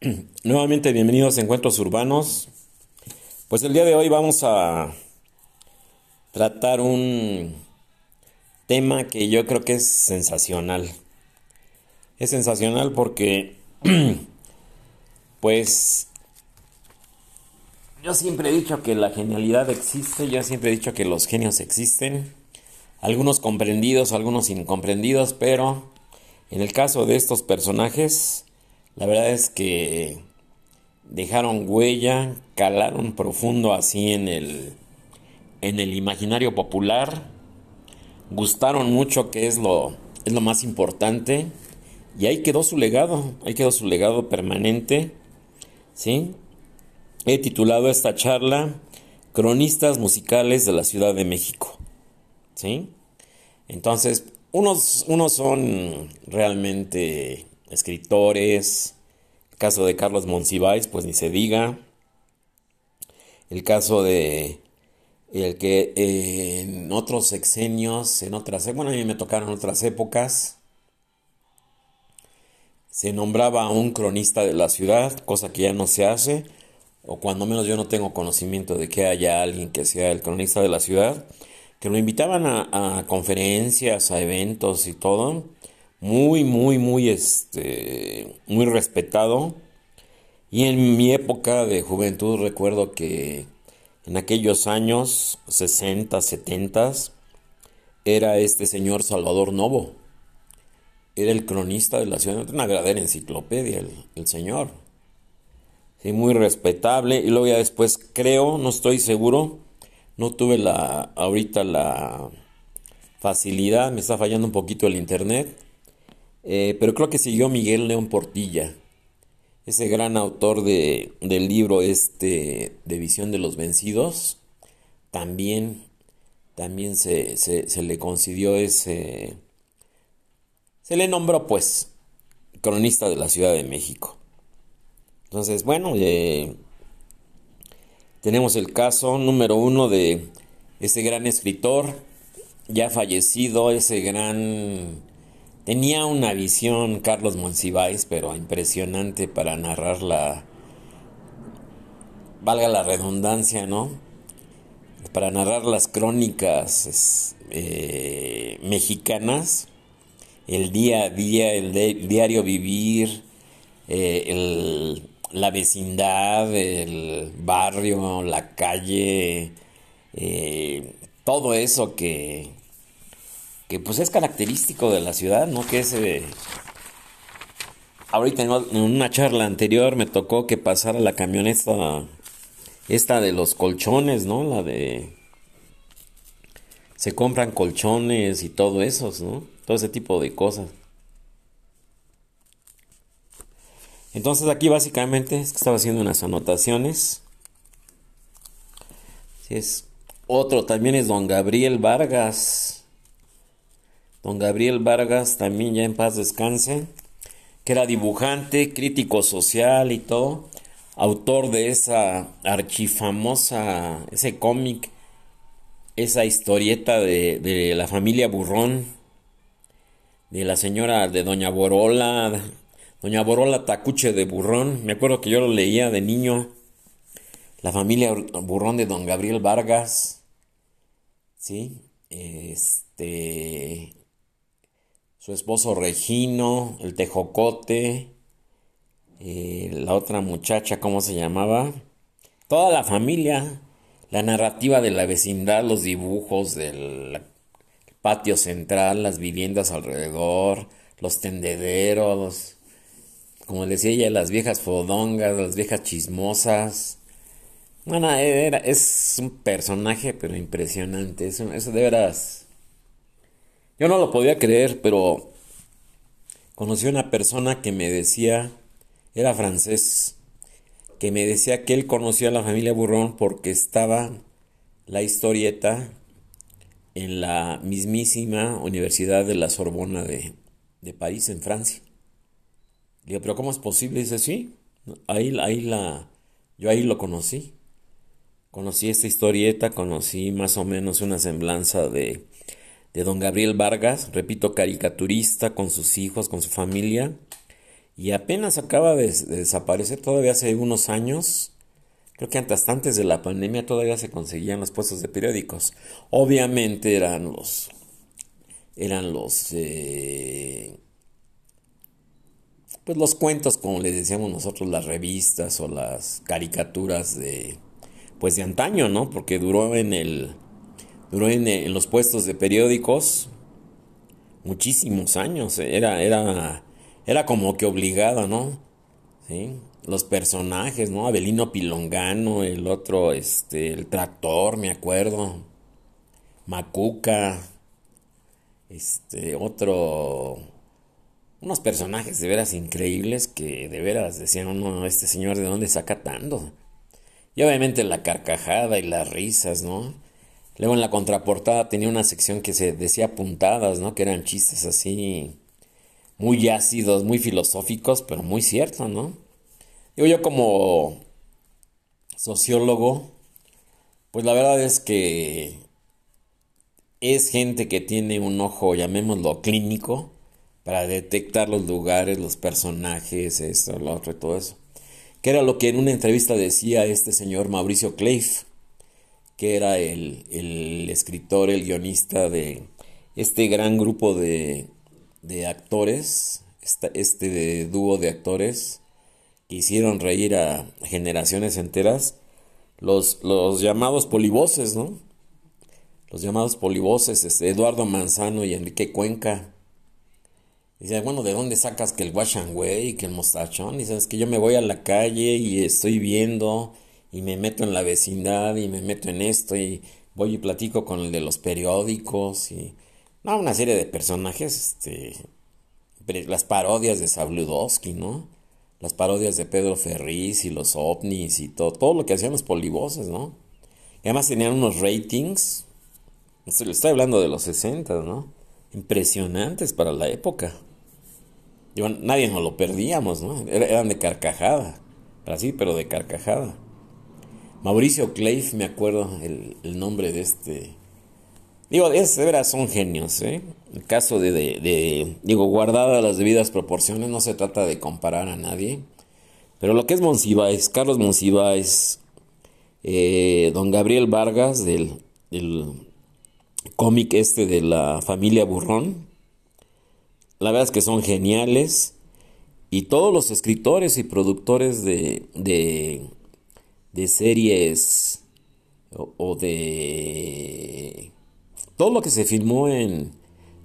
Nuevamente bienvenidos a Encuentros Urbanos. Pues el día de hoy vamos a tratar un tema que yo creo que es sensacional. Es sensacional porque, pues, yo siempre he dicho que la genialidad existe, yo siempre he dicho que los genios existen, algunos comprendidos, algunos incomprendidos, pero en el caso de estos personajes, la verdad es que dejaron huella, calaron profundo así en el, en el imaginario popular, gustaron mucho, que es lo, es lo más importante, y ahí quedó su legado, ahí quedó su legado permanente, ¿sí? He titulado esta charla Cronistas musicales de la Ciudad de México, ¿sí? Entonces, unos, unos son realmente escritores. El caso de Carlos Monsiváis, pues ni se diga. El caso de el que en otros sexenios, en otras, bueno, a mí me tocaron otras épocas, se nombraba a un cronista de la ciudad, cosa que ya no se hace, o cuando menos yo no tengo conocimiento de que haya alguien que sea el cronista de la ciudad, que lo invitaban a conferencias, a eventos y todo, muy, muy, muy, este, muy respetado. Y en mi época de juventud recuerdo que en aquellos años 60, 70, era este señor Salvador Novo. Era el cronista de la ciudad, una verdadera enciclopedia el, señor. Sí, muy respetable. Y luego ya después creo, no estoy seguro, no tuve la, ahorita la facilidad, me está fallando un poquito el internet eh, pero creo que siguió Miguel León Portilla, ese gran autor de, del libro este de Visión de los Vencidos, también, también se, se, le concedió ese, se le nombró pues cronista de la Ciudad de México. Entonces, bueno, eh, tenemos el caso número uno de ese gran escritor, ya fallecido, ese gran Tenía una visión Carlos Monsiváis, pero impresionante para narrar la, valga la redundancia, ¿no? Para narrar las crónicas eh, mexicanas, el día a día, el, diario vivir, eh, la vecindad, el barrio, la calle, eh, todo eso que, que pues es característico de la ciudad, ¿no? Que es... Eh, ahorita en una charla anterior me tocó que pasara la camioneta, esta de los colchones, ¿no? La de... Se compran colchones y todo eso, ¿no? Todo ese tipo de cosas. Entonces aquí básicamente estaba haciendo unas anotaciones. Es otro también es don Gabriel Vargas. Don Gabriel Vargas, también ya en paz descanse, que era dibujante, crítico social y todo, autor de esa archifamosa, ese cómic, esa historieta de, la familia Burrón, de la señora de Doña Borola, Doña Borola Tacuche de Burrón, me acuerdo que yo lo leía de niño, la familia Burrón de Don Gabriel Vargas, ¿sí? Este, su esposo Regino, el Tejocote, eh, la otra muchacha, ¿cómo se llamaba? Toda la familia, la narrativa de la vecindad, los dibujos del patio central, las viviendas alrededor, los tendederos, como decía ella, las viejas fodongas, las viejas chismosas. Bueno, es un personaje, pero impresionante. Eso, eso de veras yo no lo podía creer, pero conocí a una persona que me decía, era francés, que me decía que él conocía a la familia Burrón porque estaba la historieta en la mismísima Universidad de la Sorbona de, París, en Francia. Digo, pero ¿cómo es posible? dice, sí, ahí, ahí la, yo ahí lo conocí. Conocí esta historieta, conocí más o menos una semblanza de de don Gabriel Vargas, repito, caricaturista con sus hijos, con su familia, y apenas acaba de, desaparecer todavía hace unos años. Creo que antes, antes de la pandemia todavía se conseguían los puestos de periódicos. Obviamente eran los eran los eh, pues los cuentos como les decíamos nosotros las revistas o las caricaturas de pues de antaño no porque duró en el duró en, los puestos de periódicos muchísimos años era era era como que obligado no sí los personajes no Abelino Pilongano el otro este el tractor me acuerdo Macuca este, otro, unos personajes de veras increíbles que de veras decían, uno, este señor de dónde saca tanto. Y obviamente la carcajada y las risas, ¿no? Luego en la contraportada tenía una sección que se decía puntadas, ¿no? Que eran chistes así muy ácidos, muy filosóficos, pero muy ciertos, ¿no? Digo yo como sociólogo, pues la verdad es que es gente que tiene un ojo, llamémoslo clínico, para detectar los lugares, los personajes, esto, lo otro y todo eso. Que era lo que en una entrevista decía este señor Mauricio Cleif, que era el, el escritor, el guionista de este gran grupo de, de actores, este dúo de actores que hicieron reír a generaciones enteras, los, los llamados polivoces, ¿no? los llamados polivoces, este, Eduardo Manzano y Enrique Cuenca. Dice, bueno, ¿de dónde sacas que el Washan y que el mostachón? Dice, es que yo me voy a la calle y estoy viendo y me meto en la vecindad y me meto en esto y voy y platico con el de los periódicos y... Una serie de personajes, este... Las parodias de Sabludowski, ¿no? Las parodias de Pedro Ferriz y los ovnis y todo, todo lo que hacían los polivoces, ¿no? Y además tenían unos ratings Estoy hablando de los 60, ¿no? Impresionantes para la época. nadie nos lo perdíamos, ¿no? Eran de carcajada. Así, pero de carcajada. Mauricio Cleif, me acuerdo el, nombre de este. Digo, de veras son genios, ¿eh? El caso de, Digo, guardadas las debidas proporciones, no se trata de comparar a nadie. Pero lo que es Monsiváis, Carlos Monsiváis, eh, don Gabriel Vargas, del, del cómic este de la familia Burrón. La verdad es que son geniales. Y todos los escritores y productores de, de, de series o, de... Todo lo que se filmó en...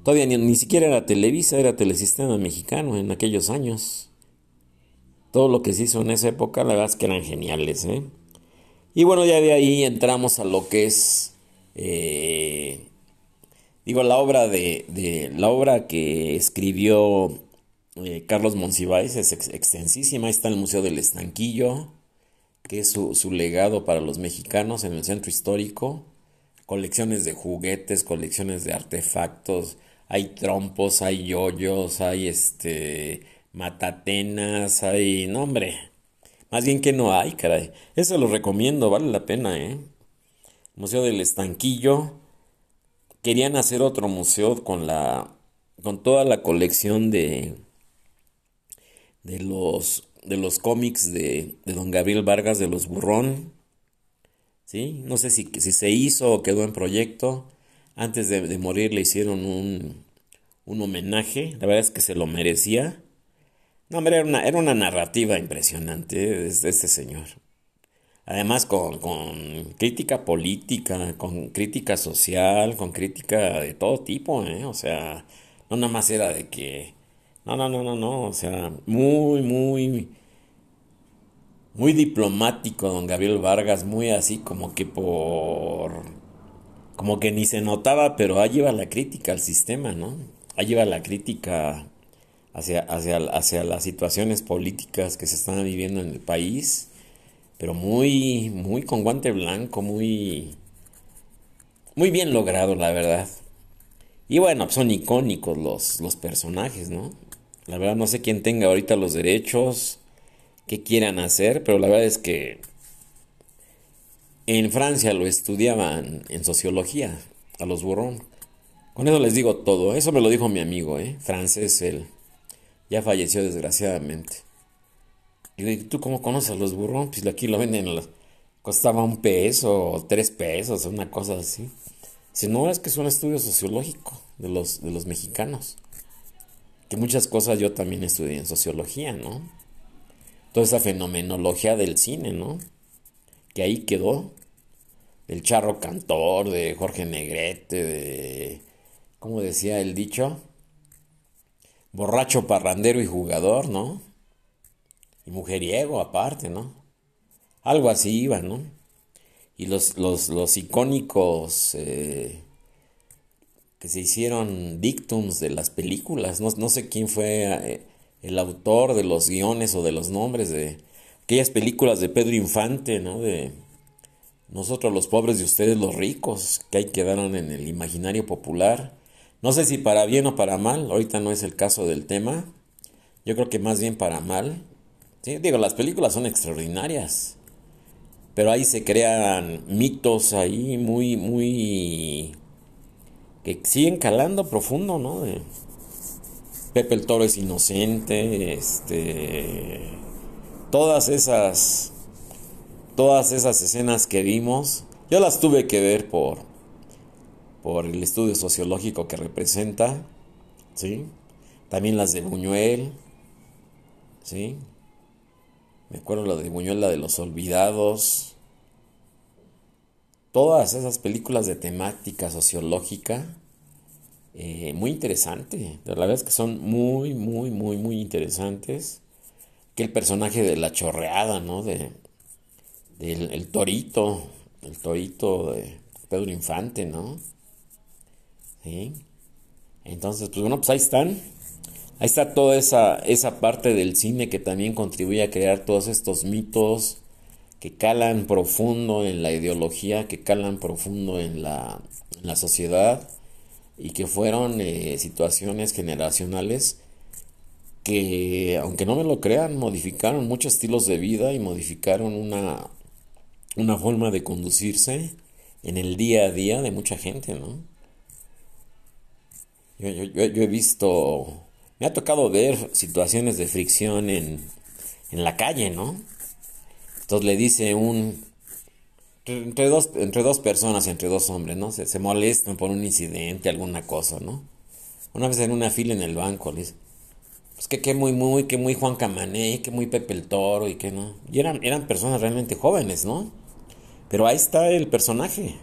Todavía ni, ni siquiera era Televisa, era Telesistema Mexicano en aquellos años. Todo lo que se hizo en esa época, la verdad es que eran geniales. ¿eh? Y bueno, ya de ahí entramos a lo que es eh, digo, la obra de, la obra que escribió eh, Carlos Monsiváis es extensísima. está en el Museo del Estanquillo, que es su, su, legado para los mexicanos en el centro histórico. Colecciones de juguetes, colecciones de artefactos. Hay trompos, hay yoyos, hay este matatenas, hay. No, hombre. Más bien que no hay, caray. Eso lo recomiendo, vale la pena, ¿eh? Museo del Estanquillo. Querían hacer otro museo con la con toda la colección de de los de los cómics de, de don Gabriel Vargas de los Burrón. ¿Sí? No sé si, si se hizo o quedó en proyecto. Antes de, morir le hicieron un, un, homenaje. La verdad es que se lo merecía. No, hombre, era una, era una narrativa impresionante de este señor. Además con, crítica política, con crítica social, con crítica de todo tipo, ¿eh? O sea, no nada más era de que... No, no, no, no, no, o sea, muy, muy... Muy diplomático don Gabriel Vargas, muy así como que por... Como que ni se notaba, pero ahí iba la crítica al sistema, ¿no? Ahí iba la crítica hacia, hacia, hacia las situaciones políticas que se están viviendo en el país pero muy, muy con guante blanco, muy, muy bien logrado, la verdad. Y bueno, son icónicos los, los personajes, ¿no? La verdad no sé quién tenga ahorita los derechos, qué quieran hacer, pero la verdad es que en Francia lo estudiaban en sociología, a los burrón. Con eso les digo todo, eso me lo dijo mi amigo, ¿eh? Francés él. Ya falleció desgraciadamente. Y ¿tú cómo conoces a los burrón? Pues aquí lo venden, costaba un peso o tres pesos, una cosa así. Si no, es que es un estudio sociológico de los, de los mexicanos. Que muchas cosas yo también estudié en sociología, ¿no? Toda esa fenomenología del cine, ¿no? Que ahí quedó. El charro cantor, de Jorge Negrete, de... ¿Cómo decía el dicho? Borracho, parrandero y jugador, ¿no? Y mujeriego aparte, ¿no? Algo así iba, ¿no? Y los, los, icónicos eh, que se hicieron dictums de las películas, no, no sé quién fue eh, el autor de los guiones o de los nombres de aquellas películas de Pedro Infante, ¿no? De nosotros los pobres y ustedes los ricos, que ahí quedaron en el imaginario popular. No sé si para bien o para mal, ahorita no es el caso del tema. Yo creo que más bien para mal. Sí, digo, las películas son extraordinarias. Pero ahí se crean mitos ahí muy, muy... que siguen calando profundo, ¿no? Pepe el Toro es inocente, este... Todas esas... Todas esas escenas que vimos, yo las tuve que ver por, por el estudio sociológico que representa, ¿sí? También las de Buñuel, ¿sí? Me acuerdo la de Buñuel, la de los olvidados. Todas esas películas de temática sociológica, eh, muy interesante. La verdad es que son muy, muy, muy, muy interesantes. Que el personaje de la chorreada, ¿no? De, del el torito, el torito de Pedro Infante, ¿no? Sí. Entonces, pues bueno, pues ahí están. Ahí está toda esa, esa parte del cine que también contribuye a crear todos estos mitos que calan profundo en la ideología, que calan profundo en la, sociedad y que fueron eh, situaciones generacionales que, aunque no me lo crean, modificaron muchos estilos de vida y modificaron una, una forma de conducirse en el día a día de mucha gente, ¿no? yo, yo he visto me ha tocado ver situaciones de fricción en, la calle, ¿no? Entonces le dice un... Entre dos, entre dos personas, entre dos hombres, ¿no? Se, molestan por un incidente, alguna cosa, ¿no? Una vez en una fila en el banco, le dice, pues que, que muy, muy, que muy Juan Camané, que muy Pepe el Toro y que no. Y eran, eran personas realmente jóvenes, ¿no? Pero ahí está el personaje.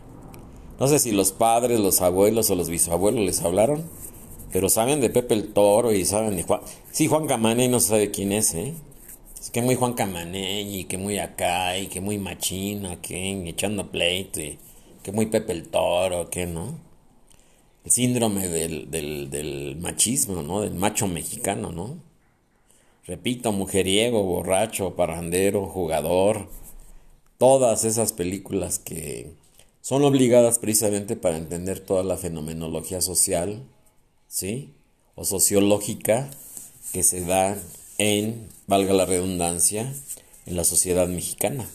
No sé si los padres, los abuelos o los bisabuelos les hablaron pero saben de Pepe el Toro y saben de Juan. Sí, Juan Camané no sabe quién es, ¿eh? Que muy Juan Camané y que muy acá y que muy machina, que echando pleito que muy Pepe el Toro, que no. El síndrome del, del, del machismo, ¿no? Del macho mexicano, ¿no? Repito, mujeriego, borracho, parrandero, jugador. Todas esas películas que son obligadas precisamente para entender toda la fenomenología social ¿sí? O sociológica que se da en, valga la redundancia, en la sociedad mexicana,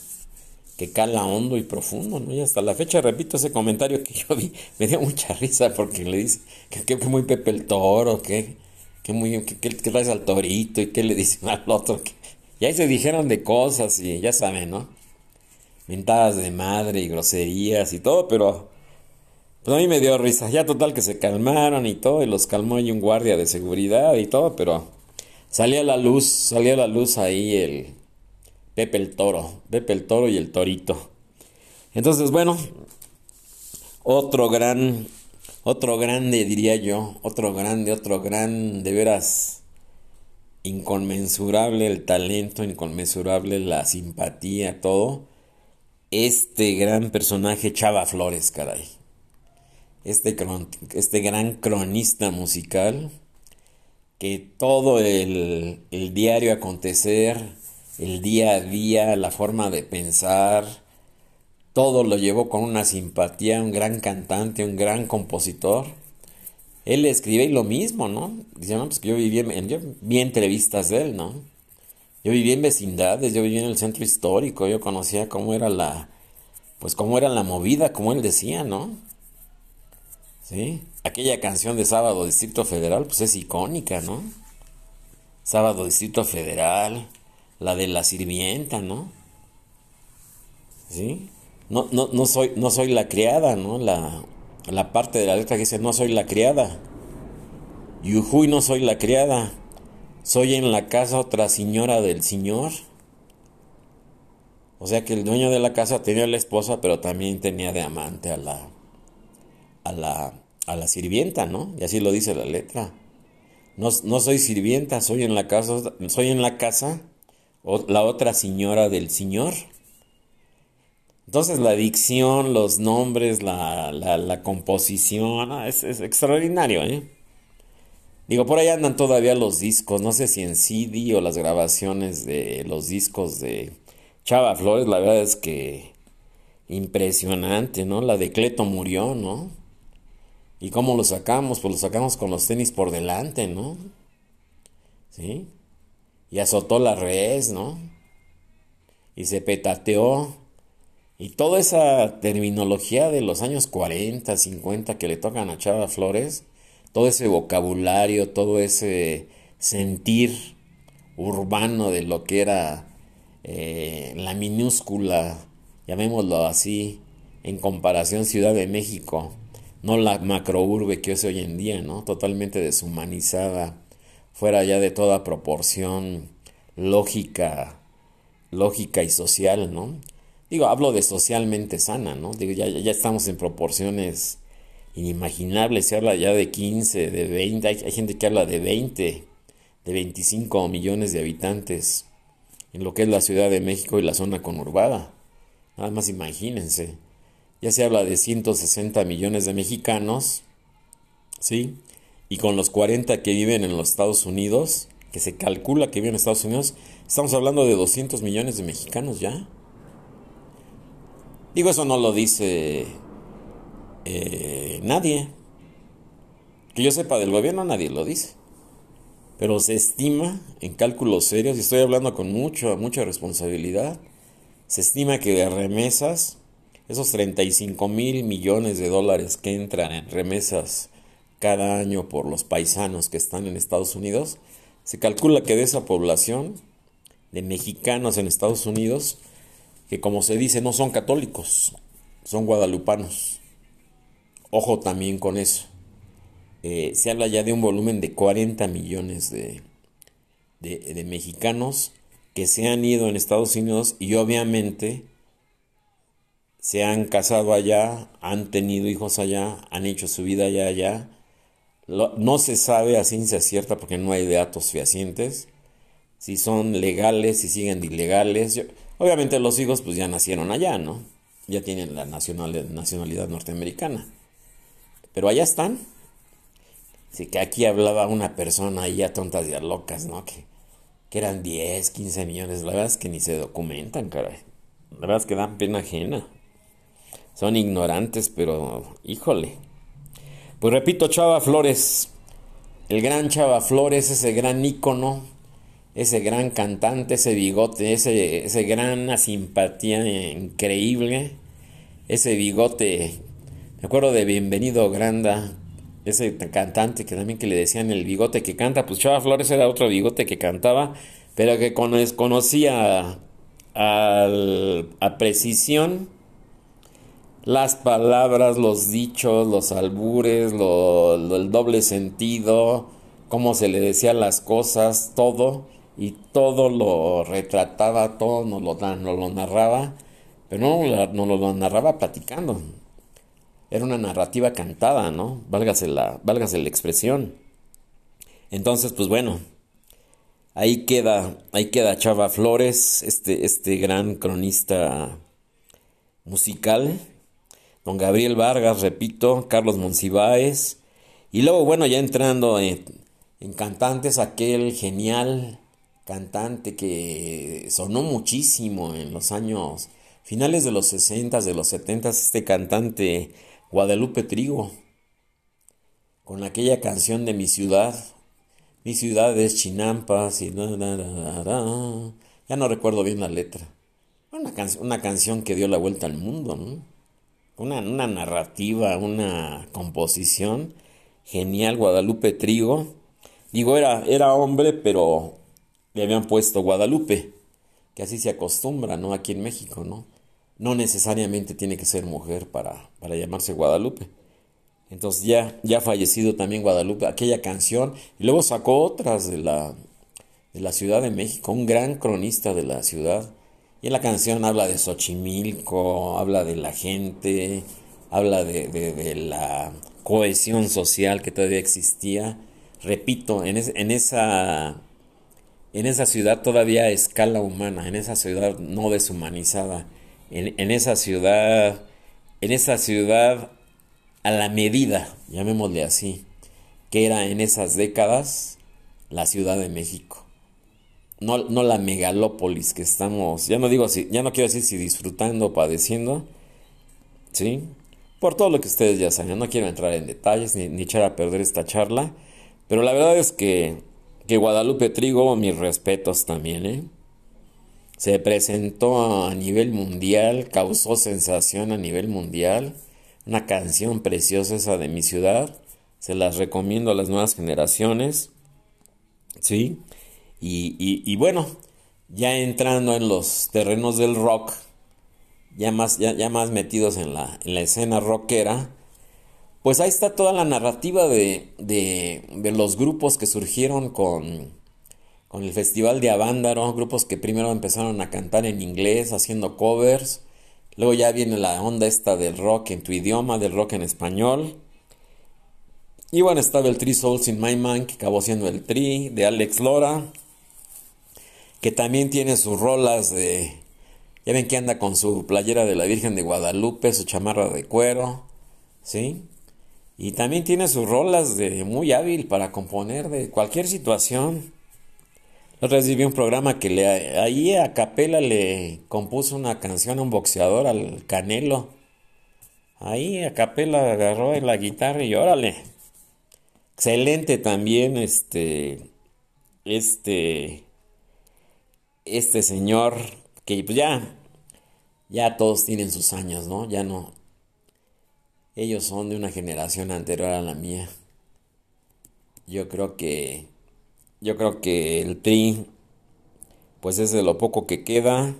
que cala hondo y profundo, ¿no? Y hasta la fecha, repito ese comentario que yo vi, me dio mucha risa porque le dice que, que muy Pepe el Toro, que, que muy, que, que, traes al torito y que le dicen al otro, que, y ahí se dijeron de cosas y ya saben, ¿no? Mentadas de madre y groserías y todo, pero pues a mí me dio risa. Ya total que se calmaron y todo, y los calmó ahí un guardia de seguridad y todo, pero salía a la luz, salía la luz ahí el Pepe el Toro, Pepe el Toro y el Torito. Entonces, bueno, otro gran, otro grande diría yo, otro grande, otro gran, de veras, inconmensurable el talento, inconmensurable la simpatía, todo. Este gran personaje, Chava Flores, caray este, este gran cronista musical, que todo el, el diario acontecer, el día a día, la forma de pensar, todo lo llevó con una simpatía, un gran cantante, un gran compositor. Él escribe lo mismo, ¿no? Dice, no, pues que yo viví en, yo vi entrevistas de él, ¿no? Yo viví en vecindades, yo viví en el centro histórico, yo conocía cómo era la, pues cómo era la movida, como él decía, ¿no? ¿sí? Aquella canción de Sábado Distrito Federal, pues es icónica, ¿no? Sábado Distrito Federal, la de la sirvienta, ¿no? ¿Sí? No, no, no, soy, no soy la criada, ¿no? La, la parte de la letra que dice no soy la criada. Yujuy no soy la criada. Soy en la casa otra señora del señor. O sea que el dueño de la casa tenía la esposa, pero también tenía de amante a la, a la, a la sirvienta, ¿no? Y así lo dice la letra. No, no soy sirvienta, soy en la casa, soy en la casa la otra señora del señor. Entonces la dicción, los nombres, la, la, composición, ah, es, es, extraordinario, ¿eh? Digo, por ahí andan todavía los discos, no sé si en CD o las grabaciones de los discos de Chava Flores, la verdad es que impresionante, ¿no? La de Cleto murió, ¿no? ¿Y cómo lo sacamos? Pues lo sacamos con los tenis por delante, ¿no? ¿Sí? Y azotó la res, ¿no? Y se petateó y toda esa terminología de los años 40, 50 que le tocan a Chava Flores, todo ese vocabulario, todo ese sentir urbano de lo que era eh, la minúscula, llamémoslo así, en comparación Ciudad de México, no la macrourbe que es hoy en día, ¿no? Totalmente deshumanizada, fuera ya de toda proporción lógica, lógica y social, ¿no? Digo, hablo de socialmente sana, ¿no? Digo, ya, ya estamos en proporciones inimaginables. Se habla ya de 15, de 20. Hay, gente que habla de 20, de 25 millones de habitantes en lo que es la Ciudad de México y la zona conurbada. Nada más imagínense. Ya se habla de 160 millones de mexicanos, ¿sí? Y con los 40 que viven en los Estados Unidos, que se calcula que viven en Estados Unidos, estamos hablando de 200 millones de mexicanos ya. Digo, eso no lo dice eh, nadie. Que yo sepa del gobierno, nadie lo dice. Pero se estima en cálculos serios, y estoy hablando con mucho, mucha responsabilidad, se estima que de remesas, esos 35 mil millones de dólares que entran en remesas cada año por los paisanos que están en Estados Unidos, se calcula que de esa población de mexicanos en Estados Unidos, que como se dice no son católicos, son guadalupanos. Ojo también con eso. Eh, se habla ya de un volumen de 40 millones de, de, mexicanos que se han ido en Estados Unidos y obviamente se han casado allá, han tenido hijos allá, han hecho su vida allá, allá. no se sabe a ciencia cierta porque no hay datos fehacientes si son legales, si siguen ilegales. Obviamente los hijos pues ya nacieron allá, ¿no? Ya tienen la nacionalidad, norteamericana. Pero allá están. Así que aquí hablaba una persona ahí a tontas y a locas, ¿no? Que, que eran 10, 15 millones. La verdad es que ni se documentan, caray. La verdad es que dan pena ajena. Son ignorantes, pero híjole. Pues repito, Chava Flores. El gran Chava Flores, ese gran ícono ese gran cantante, ese bigote, ese, ese gran simpatía increíble, ese bigote, me acuerdo de Bienvenido Granda, ese cantante que también que le decían el bigote que canta, pues Chava Flores era otro bigote que cantaba, pero que conocía a, a precisión las palabras, los dichos, los albures, el doble sentido, cómo se le decían las cosas, todo y todo lo retrataba, todo nos lo, nos lo narraba, pero no nos lo narraba platicando. Era una narrativa cantada, ¿no? Válgase la, válgase la expresión. Entonces, pues bueno, ahí queda, ahí queda Chava Flores, este, este gran cronista musical, don Gabriel Vargas, repito, Carlos Monsiváis, y luego, bueno, ya entrando en, cantantes, aquel genial cantante que sonó muchísimo en los años finales de los 60, de los 70, este cantante Guadalupe Trigo, con aquella canción de mi ciudad, mi ciudad es Chinampas y ya no recuerdo bien la letra. Una, una canción que dio la vuelta al mundo, una, una narrativa, una composición genial, Guadalupe Trigo. Digo, era, era hombre, pero le habían puesto Guadalupe, que así se acostumbra, ¿no? Aquí en México, ¿no? No necesariamente tiene que ser mujer para, para llamarse Guadalupe. Entonces ya, ya fallecido también Guadalupe, aquella canción, y luego sacó otras de la, de la Ciudad de México, un gran cronista de la ciudad. Y la canción habla de Xochimilco, habla de la gente, habla de, de, la cohesión social que todavía existía. Repito, en, en, esa, en esa ciudad todavía a escala humana, en esa ciudad no deshumanizada, en, en esa ciudad, en esa ciudad a la medida, llamémosle así, que era en esas décadas la Ciudad de México. No, no la megalópolis que estamos, ya no digo así, ya no quiero decir si disfrutando o padeciendo, ¿sí? Por todo lo que ustedes ya saben, no quiero entrar en detalles ni, ni echar a perder esta charla, pero la verdad es que, que Guadalupe Trigo, mis respetos también, ¿eh? Se presentó a nivel mundial, causó sensación a nivel mundial una canción preciosa esa de mi ciudad. Se las recomiendo a las nuevas generaciones. ¿Sí? Y, bueno, ya entrando en los terrenos del rock, ya más, ya, más metidos en la, en la, escena rockera, pues ahí está toda la narrativa de, de, de los grupos que surgieron con, con el Festival de Avándaro, grupos que primero empezaron a cantar en inglés, haciendo covers, Luego ya viene la onda esta del rock en tu idioma, del rock en español. Y bueno, estaba el Three Souls in My Mind, que acabó siendo el Tri, de Alex Lora, que también tiene sus rolas de... Ya ven que anda con su playera de la Virgen de Guadalupe, su chamarra de cuero, ¿sí? Y también tiene sus rolas de muy hábil para componer de cualquier situación. Recibí un programa que le, ahí a capela le compuso una canción a un boxeador, al Canelo. Ahí a capela agarró la guitarra y órale. Excelente también este, este, este señor que pues ya, ya todos tienen sus años, ¿no? Ya no. Ellos son de una generación anterior a la mía. Yo creo que yo creo que el Tri, pues es de lo poco que queda,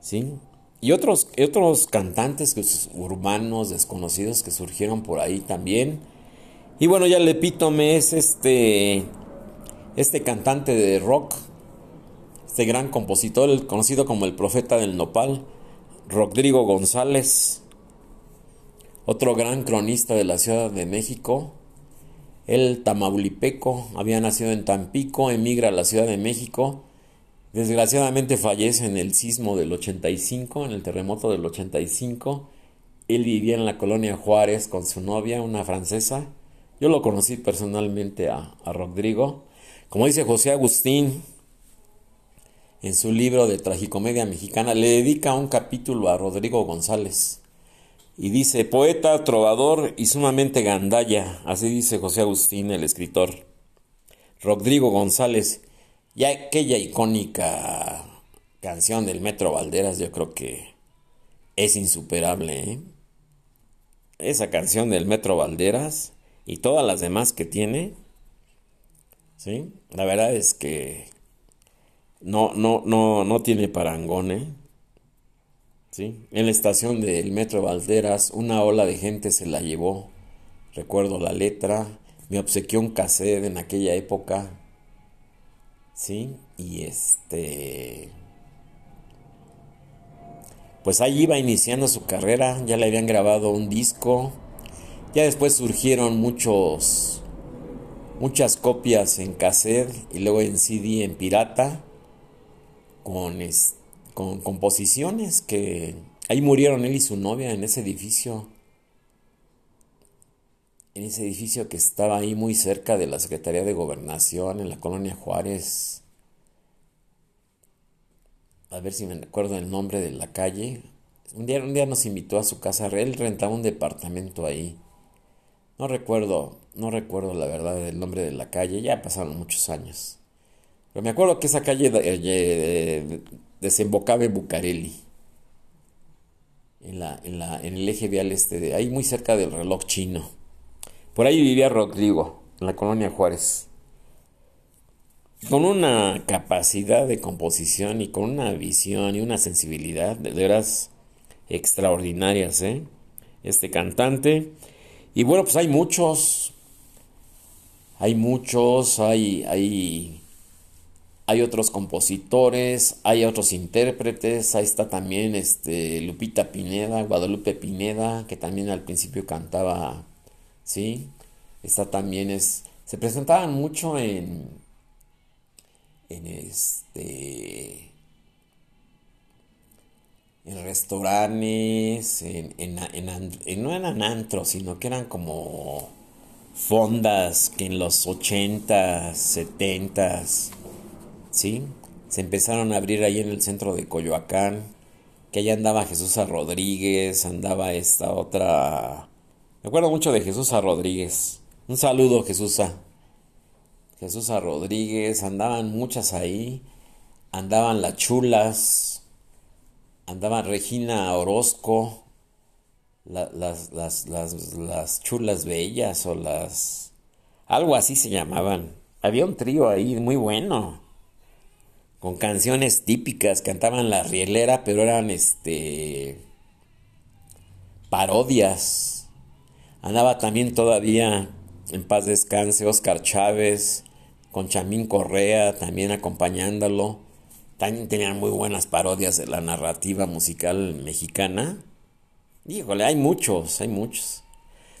¿sí? Y otros, otros cantantes urbanos desconocidos que surgieron por ahí también. Y bueno, ya el epítome es este, este cantante de rock, este gran compositor, conocido como el profeta del nopal, Rodrigo González, otro gran cronista de la Ciudad de México, el tamaulipeco, había nacido en Tampico, emigra a la Ciudad de México. Desgraciadamente fallece en el sismo del 85, en el terremoto del 85. Él vivía en la colonia Juárez con su novia, una francesa. Yo lo conocí personalmente a, a Rodrigo. Como dice José Agustín en su libro de Tragicomedia Mexicana, le dedica un capítulo a Rodrigo González. Y dice, poeta, trovador y sumamente gandalla, así dice José Agustín, el escritor. Rodrigo González, y aquella icónica canción del Metro Valderas, yo creo que es insuperable. ¿eh? Esa canción del Metro Valderas y todas las demás que tiene, ¿sí? La verdad es que no, no, no, no tiene parangón, ¿eh? En la estación del Metro Valderas, una ola de gente se la llevó. Recuerdo la letra, me obsequió un cassette en aquella época. ¿Sí? Y este. Pues ahí iba iniciando su carrera, ya le habían grabado un disco. Ya después surgieron muchos. Muchas copias en cassette y luego en CD en pirata. Con este con composiciones que ahí murieron él y su novia en ese edificio, en ese edificio que estaba ahí muy cerca de la Secretaría de Gobernación en la colonia Juárez. A ver si me acuerdo el nombre de la calle. Un día, un día nos invitó a su casa, él rentaba un departamento ahí. No recuerdo, no recuerdo la verdad el nombre de la calle, ya pasaron muchos años. Me acuerdo que esa calle desembocaba en Bucareli, en, la, en, la, en el eje vial este de ahí muy cerca del reloj chino. Por ahí vivía Rodrigo, en la colonia Juárez. con una capacidad de composición y con una visión y una sensibilidad de veras extraordinarias, ¿eh? Este cantante. Y bueno, pues hay muchos, hay muchos, hay, hay, hay otros compositores, hay otros intérpretes, ahí está también este, Lupita Pineda, Guadalupe Pineda, que también al principio cantaba, ¿sí? Está también es, se presentaban mucho en, en este, en restaurantes, en, en, no eran antros, sino que eran como fondas que en los 80s, 70s, ¿sí? Se empezaron a abrir ahí en el centro de Coyoacán, que allá andaba Jesús Rodríguez, andaba esta otra... Me acuerdo mucho de Jesús Rodríguez. Un saludo, Jesús Jesús Rodríguez, andaban muchas ahí, andaban las chulas, andaban Regina Orozco, las, las, chulas bellas o las... algo así se llamaban. Había un trío ahí muy bueno, con canciones típicas, cantaban la rielera, pero eran este... parodias. Andaba también todavía en paz descanse Oscar Chávez, con Chamín Correa también acompañándolo. También tenían muy buenas parodias de la narrativa musical mexicana. Híjole, hay muchos, hay muchos.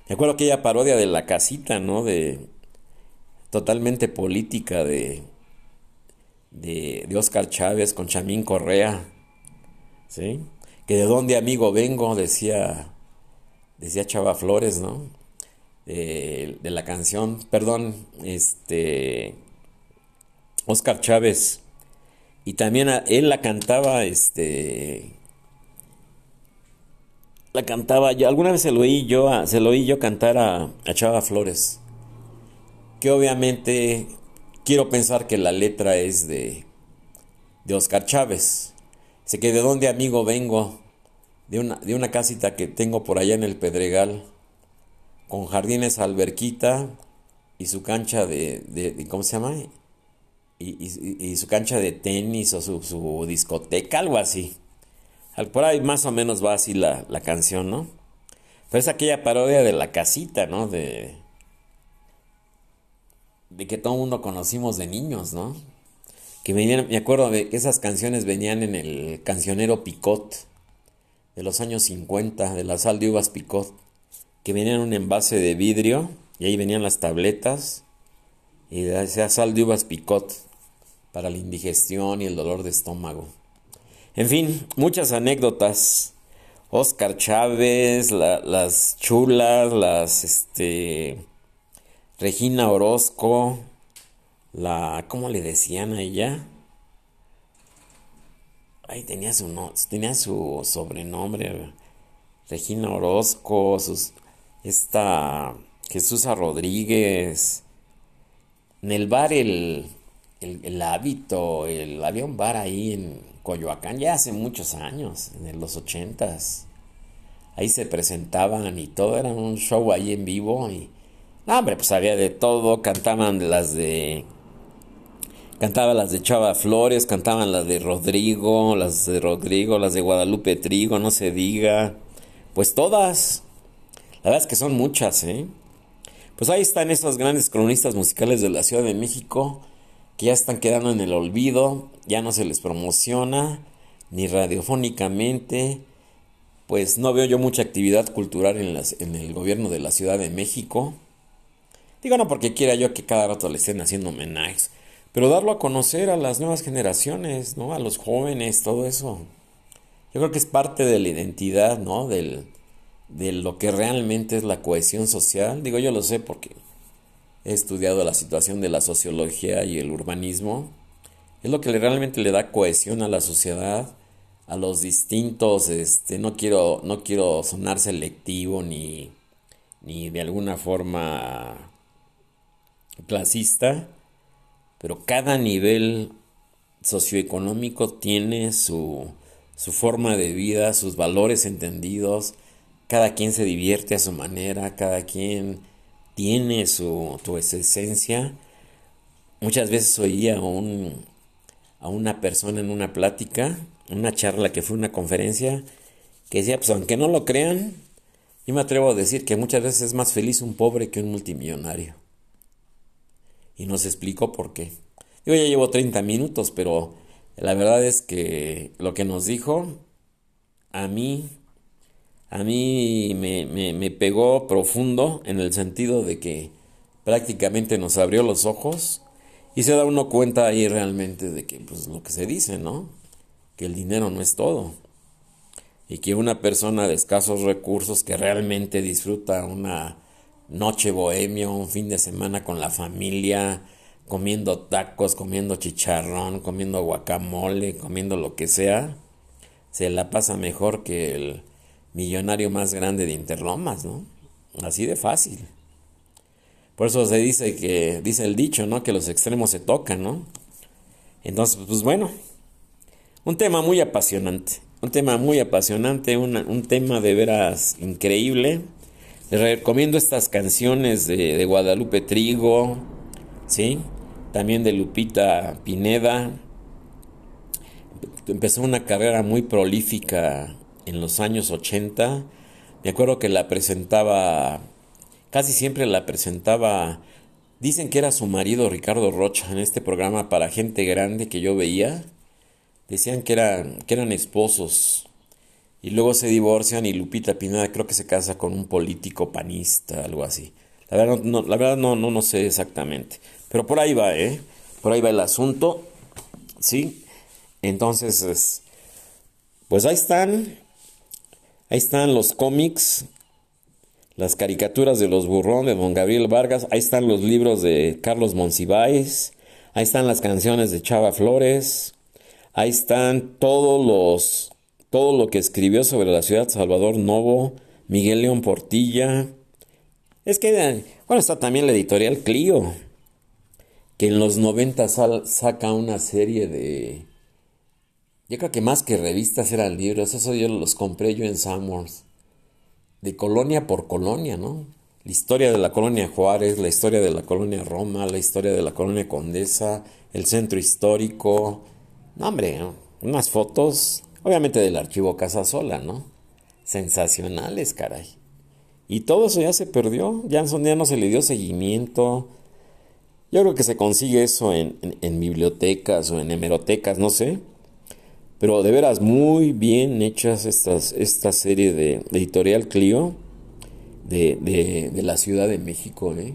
Me acuerdo aquella parodia de La Casita, ¿no? De totalmente política de, de, Oscar Chávez con Chamín Correa, ¿sí? Que de dónde amigo vengo, decía, decía Chava Flores, ¿no? De, la canción, perdón, este, Oscar Chávez. Y también él la cantaba, este, la cantaba, yo alguna vez se lo oí yo, se lo oí yo cantar a Chava Flores, que obviamente quiero pensar que la letra es de, de Oscar Chávez. Sé que de dónde amigo vengo, de una, de una casita que tengo por allá en el Pedregal, con jardines alberquita y su cancha de, de, ¿cómo se llama? Y, su cancha de tenis o su, su discoteca, algo así. Por ahí más o menos va así la, canción, ¿no? Pero es aquella parodia de la casita, ¿no? De, de que todo el mundo conocimos de niños, ¿no? Que venían, me acuerdo de que esas canciones venían en el cancionero Picot de los años 50, de la sal de uvas Picot, que venían en un envase de vidrio y ahí venían las tabletas y decía sal de uvas Picot para la indigestión y el dolor de estómago. En fin, muchas anécdotas. Oscar Chávez, las chulas, las este Regina Orozco, la ¿cómo le decían a ella? Ahí tenía su no, tenía su sobrenombre. Regina Orozco, sus, esta Jesús Rodríguez. En el bar el, el, el hábito, el, había un bar ahí en Coyoacán ya hace muchos años, en los ochentas. Ahí se presentaban y todo, era un show ahí en vivo y... No, hombre, pues había de todo, cantaban las de... Cantaban las de Chava Flores, cantaban las de Rodrigo, las de Rodrigo, las de Guadalupe Trigo, no se diga. Pues todas. La verdad es que son muchas, ¿eh? Pues ahí están esos grandes cronistas musicales de la Ciudad de México que ya están quedando en el olvido, ya no se les promociona, ni radiofónicamente, pues no veo yo mucha actividad cultural en, las, en el gobierno de la Ciudad de México. Digo, no porque quiera yo que cada rato le estén haciendo homenajes, pero darlo a conocer a las nuevas generaciones, ¿no? A los jóvenes, todo eso. Yo creo que es parte de la identidad, ¿no? Del, de lo que realmente es la cohesión social. Digo, yo lo sé porque he estudiado la situación de la sociología y el urbanismo, es lo que realmente le da cohesión a la sociedad, a los distintos, este, no quiero, no quiero sonar selectivo ni, ni de alguna forma clasista, pero cada nivel socioeconómico tiene su, su forma de vida, sus valores entendidos, cada quien se divierte a su manera, cada quien tiene su, tu esencia, muchas veces oía a, un, a una persona en una plática, una charla que fue una conferencia, que decía, pues aunque no lo crean, yo me atrevo a decir que muchas veces es más feliz un pobre que un multimillonario. Y nos explicó por qué. Yo ya llevo 30 minutos, pero la verdad es que lo que nos dijo, a mí, a mí me, me pegó profundo en el sentido de que prácticamente nos abrió los ojos y se da uno cuenta ahí realmente de que, pues lo que se dice, ¿no? Que el dinero no es todo y que una persona de escasos recursos que realmente disfruta una noche bohemia, un fin de semana con la familia, comiendo tacos, comiendo chicharrón, comiendo guacamole, comiendo lo que sea, se la pasa mejor que el millonario más grande de Interlomas, ¿no? Así de fácil. Por eso se dice que, dice el dicho, ¿no? Que los extremos se tocan, ¿no? Entonces, pues bueno, un tema muy apasionante. Un tema muy apasionante, un tema de veras increíble. Les recomiendo estas canciones de, Guadalupe Trigo, ¿sí? También de Lupita Pineda. Empezó una carrera muy prolífica en los años 80. Me acuerdo que la presentaba, casi siempre la presentaba, dicen que era su marido Ricardo Rocha en este programa para gente grande que yo veía decían que eran, que eran esposos y luego se divorcian y Lupita Pineda creo que se casa con un político panista, algo así. La verdad no, la verdad no, no, no sé exactamente, pero por ahí va, ¿eh? Por ahí va el asunto, ¿sí? Entonces, pues ahí están, ahí están los cómics, las caricaturas de los burrón de don Gabriel Vargas, ahí están los libros de Carlos Monsiváis, ahí están las canciones de Chava Flores, Ahí están todos los, todo lo que escribió sobre la ciudad Salvador Novo, Miguel León Portilla. Es que, bueno, está también la editorial Clio, que en los 90 saca una serie de... Yo creo que más que revistas eran libros, eso yo los compré yo en Summers. De colonia por colonia, ¿no? La historia de la colonia Juárez, la historia de la colonia Roma, la historia de la colonia Condesa, el centro histórico, no, hombre, unas fotos, obviamente del archivo Casa Sola, ¿no? Sensacionales, caray. Y todo eso ya se perdió, ya, ya no se le dio seguimiento. Yo creo que se consigue eso en, bibliotecas o en hemerotecas, no sé. Pero de veras muy bien hechas estas, esta serie de, editorial Clio de, de, la Ciudad de México. ¿eh?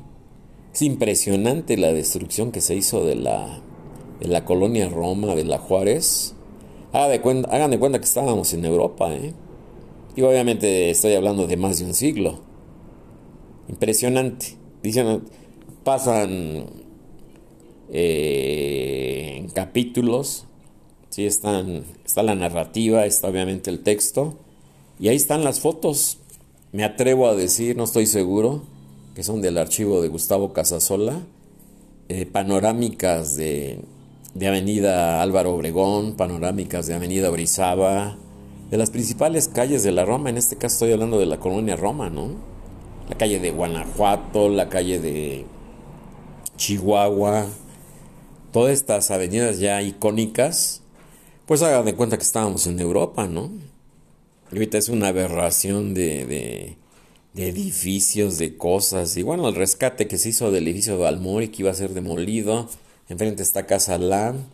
Es impresionante la destrucción que se hizo de la, de la colonia Roma, de la Juárez, hagan de cuenta, que estábamos en Europa, ¿eh? Y obviamente estoy hablando de más de un siglo. Impresionante. Dicen, pasan eh, en capítulos, ¿sí? Están, está la narrativa, está obviamente el texto, y ahí están las fotos. Me atrevo a decir, no estoy seguro, que son del archivo de Gustavo Casasola, eh, panorámicas de, de Avenida Álvaro Obregón, panorámicas de Avenida Orizaba, de las principales calles de la Roma, en este caso estoy hablando de la colonia Roma, ¿no? La calle de Guanajuato, la calle de Chihuahua, todas estas avenidas ya icónicas, pues hagan de cuenta que estábamos en Europa, ¿no? ahorita es una aberración de, de, de, edificios, de cosas, y bueno, el rescate que se hizo del edificio de Almori que iba a ser demolido, Enfrente está Casa Lam,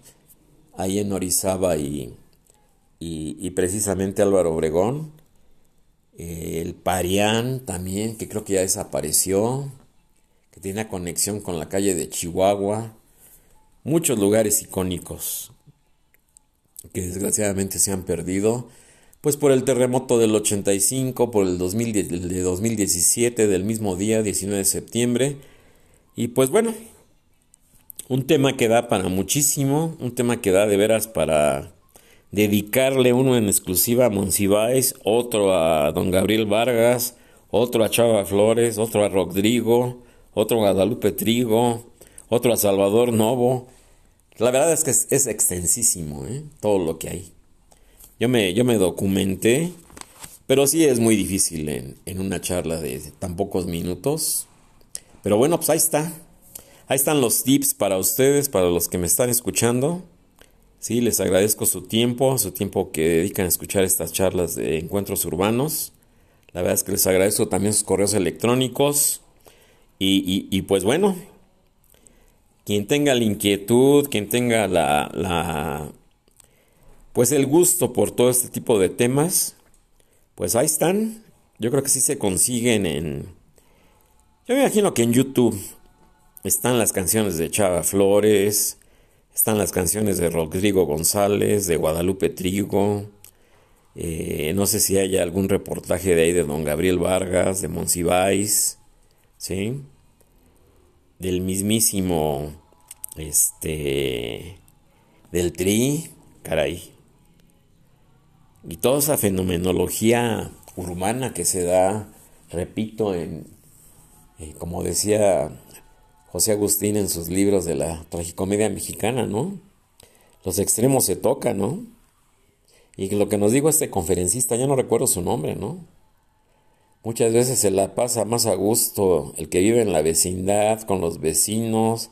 ahí en Orizaba y, y, precisamente Álvaro Obregón. Eh, el Parián también, que creo que ya desapareció, que tiene conexión con la calle de Chihuahua. Muchos lugares icónicos que desgraciadamente se han perdido, pues por el terremoto del 85, por el 2000, de 2017, del mismo día, 19 de septiembre. Y pues bueno, un tema que da para muchísimo, un tema que da de veras para dedicarle uno en exclusiva a Monsiváis, otro a don Gabriel Vargas, otro a Chava Flores, otro a Rodrigo, otro a Guadalupe Trigo, otro a Salvador Novo. La verdad es que es, extensísimo ¿eh? todo lo que hay. Yo me, yo me documenté, pero sí es muy difícil en, en una charla de tan pocos minutos. Pero bueno, pues ahí está. Ahí están los tips para ustedes, para los que me están escuchando. Sí, les agradezco su tiempo, su tiempo que dedican a escuchar estas charlas de encuentros urbanos. La verdad es que les agradezco también sus correos electrónicos. Y, y, pues bueno, quien tenga la inquietud, quien tenga la, la, pues el gusto por todo este tipo de temas, pues ahí están. Yo creo que sí se consiguen en... Yo me imagino que en YouTube están las canciones de Chava Flores, están las canciones de Rodrigo González, de Guadalupe Trigo. Eh, no sé si hay algún reportaje de ahí de don Gabriel Vargas, de Monsiváis, ¿sí? Del mismísimo, este, del Tri, caray. Y toda esa fenomenología urbana que se da, repito, en, eh, como decía José Agustín en sus libros de la tragicomedia mexicana, ¿no? Los extremos se tocan, ¿no? Y lo que nos dijo este conferencista, ya no recuerdo su nombre, ¿no? Muchas veces se la pasa más a gusto el que vive en la vecindad, con los vecinos,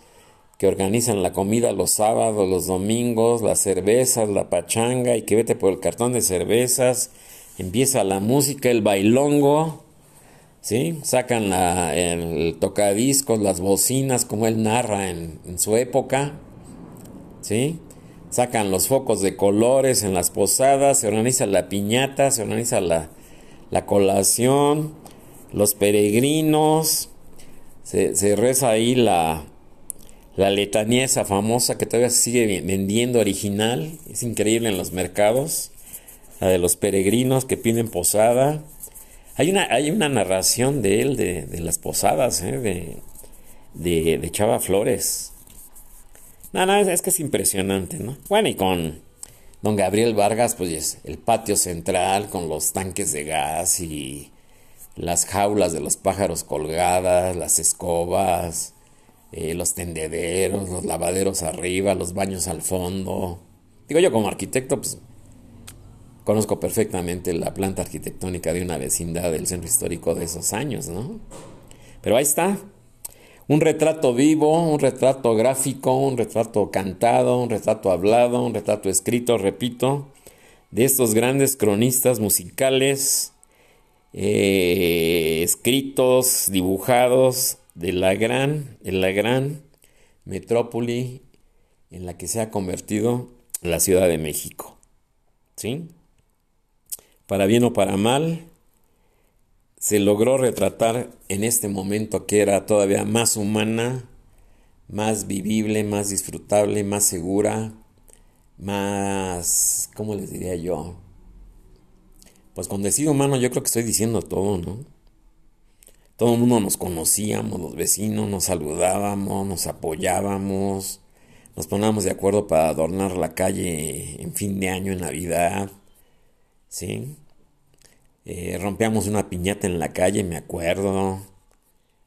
que organizan la comida los sábados, los domingos, las cervezas, la pachanga y que vete por el cartón de cervezas, empieza la música, el bailongo, ¿sí? Sacan la, el tocadiscos, las bocinas, como él narra en, su época, ¿sí? Sacan los focos de colores en las posadas, se organiza la piñata, se organiza la, la colación, los peregrinos, se, reza ahí la, la letanía esa famosa que todavía se sigue vendiendo original, es increíble en los mercados, la de los peregrinos que piden posada, hay una, hay una narración de él, de, las posadas, ¿eh? de, de, Chava Flores. No, no, es, que es impresionante, ¿no? Bueno, y con don Gabriel Vargas, pues el patio central con los tanques de gas y las jaulas de los pájaros colgadas, las escobas, eh, los tendederos, los lavaderos arriba, los baños al fondo. Digo yo como arquitecto, pues Conozco perfectamente la planta arquitectónica de una vecindad del centro histórico de esos años, ¿no? Pero ahí está. Un retrato vivo, un retrato gráfico, un retrato cantado, un retrato hablado, un retrato escrito, repito, de estos grandes cronistas musicales, eh, escritos, dibujados de la gran, en la gran metrópoli en la que se ha convertido la Ciudad de México. ¿Sí? Para bien o para mal, se logró retratar en este momento que era todavía más humana, más vivible, más disfrutable, más segura, más, ¿cómo les diría yo? Pues con decir humano yo creo que estoy diciendo todo, ¿no? Todo el mundo nos conocíamos, los vecinos, nos saludábamos, nos apoyábamos, nos poníamos de acuerdo para adornar la calle en fin de año, en Navidad. ¿Sí? Eh, rompíamos una piñata en la calle, me acuerdo.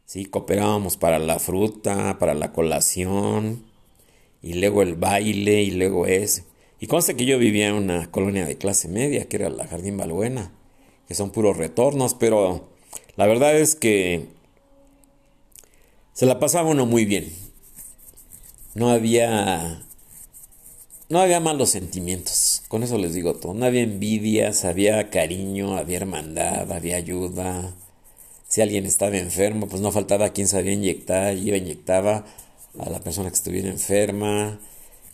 Sí, cooperábamos para la fruta, para la colación, y luego el baile, y luego ese. Y conste que yo vivía en una colonia de clase media, que era la Jardín Balbuena, que son puros retornos, pero la verdad es que se la pasaba uno muy bien. No había no había malos sentimientos, con eso les digo todo. No había envidias, había cariño, había hermandad, había ayuda. Si alguien estaba enfermo, pues no faltaba quien sabía inyectar, iba inyectaba a la persona que estuviera enferma.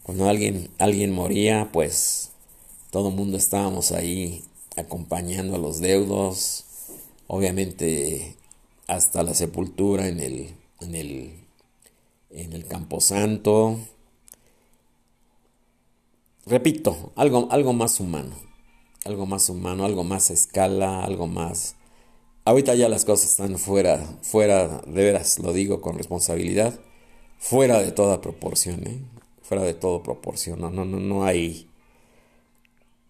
Cuando alguien, alguien moría, pues todo el mundo estábamos ahí acompañando a los deudos. Obviamente hasta la sepultura en el, en el, en el Camposanto repito, algo, algo más humano, algo más humano, algo más a escala, algo más... Ahorita ya las cosas están fuera, fuera, de veras, lo digo con responsabilidad, fuera de toda proporción, ¿eh? fuera de toda proporción, no, no, no hay...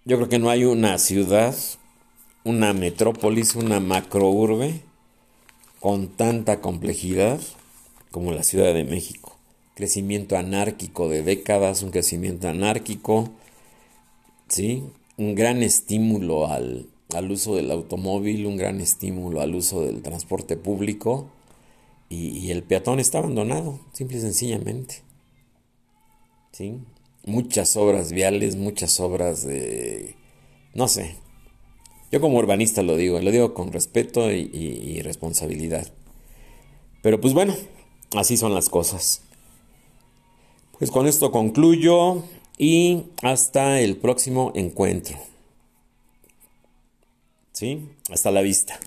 Yo creo que no hay una ciudad, una metrópolis, una macrourbe con tanta complejidad como la Ciudad de México crecimiento anárquico de décadas, un crecimiento anárquico, ¿sí? un gran estímulo al, uso del automóvil, un gran estímulo al uso del transporte público, y, el peatón está abandonado, simple y sencillamente. ¿Sí? Muchas obras viales, muchas obras de... no sé. Yo como urbanista lo digo, lo digo con respeto y responsabilidad. Pero pues bueno, así son las cosas. Pues con esto concluyo y hasta el próximo encuentro. ¿Sí? Hasta la vista.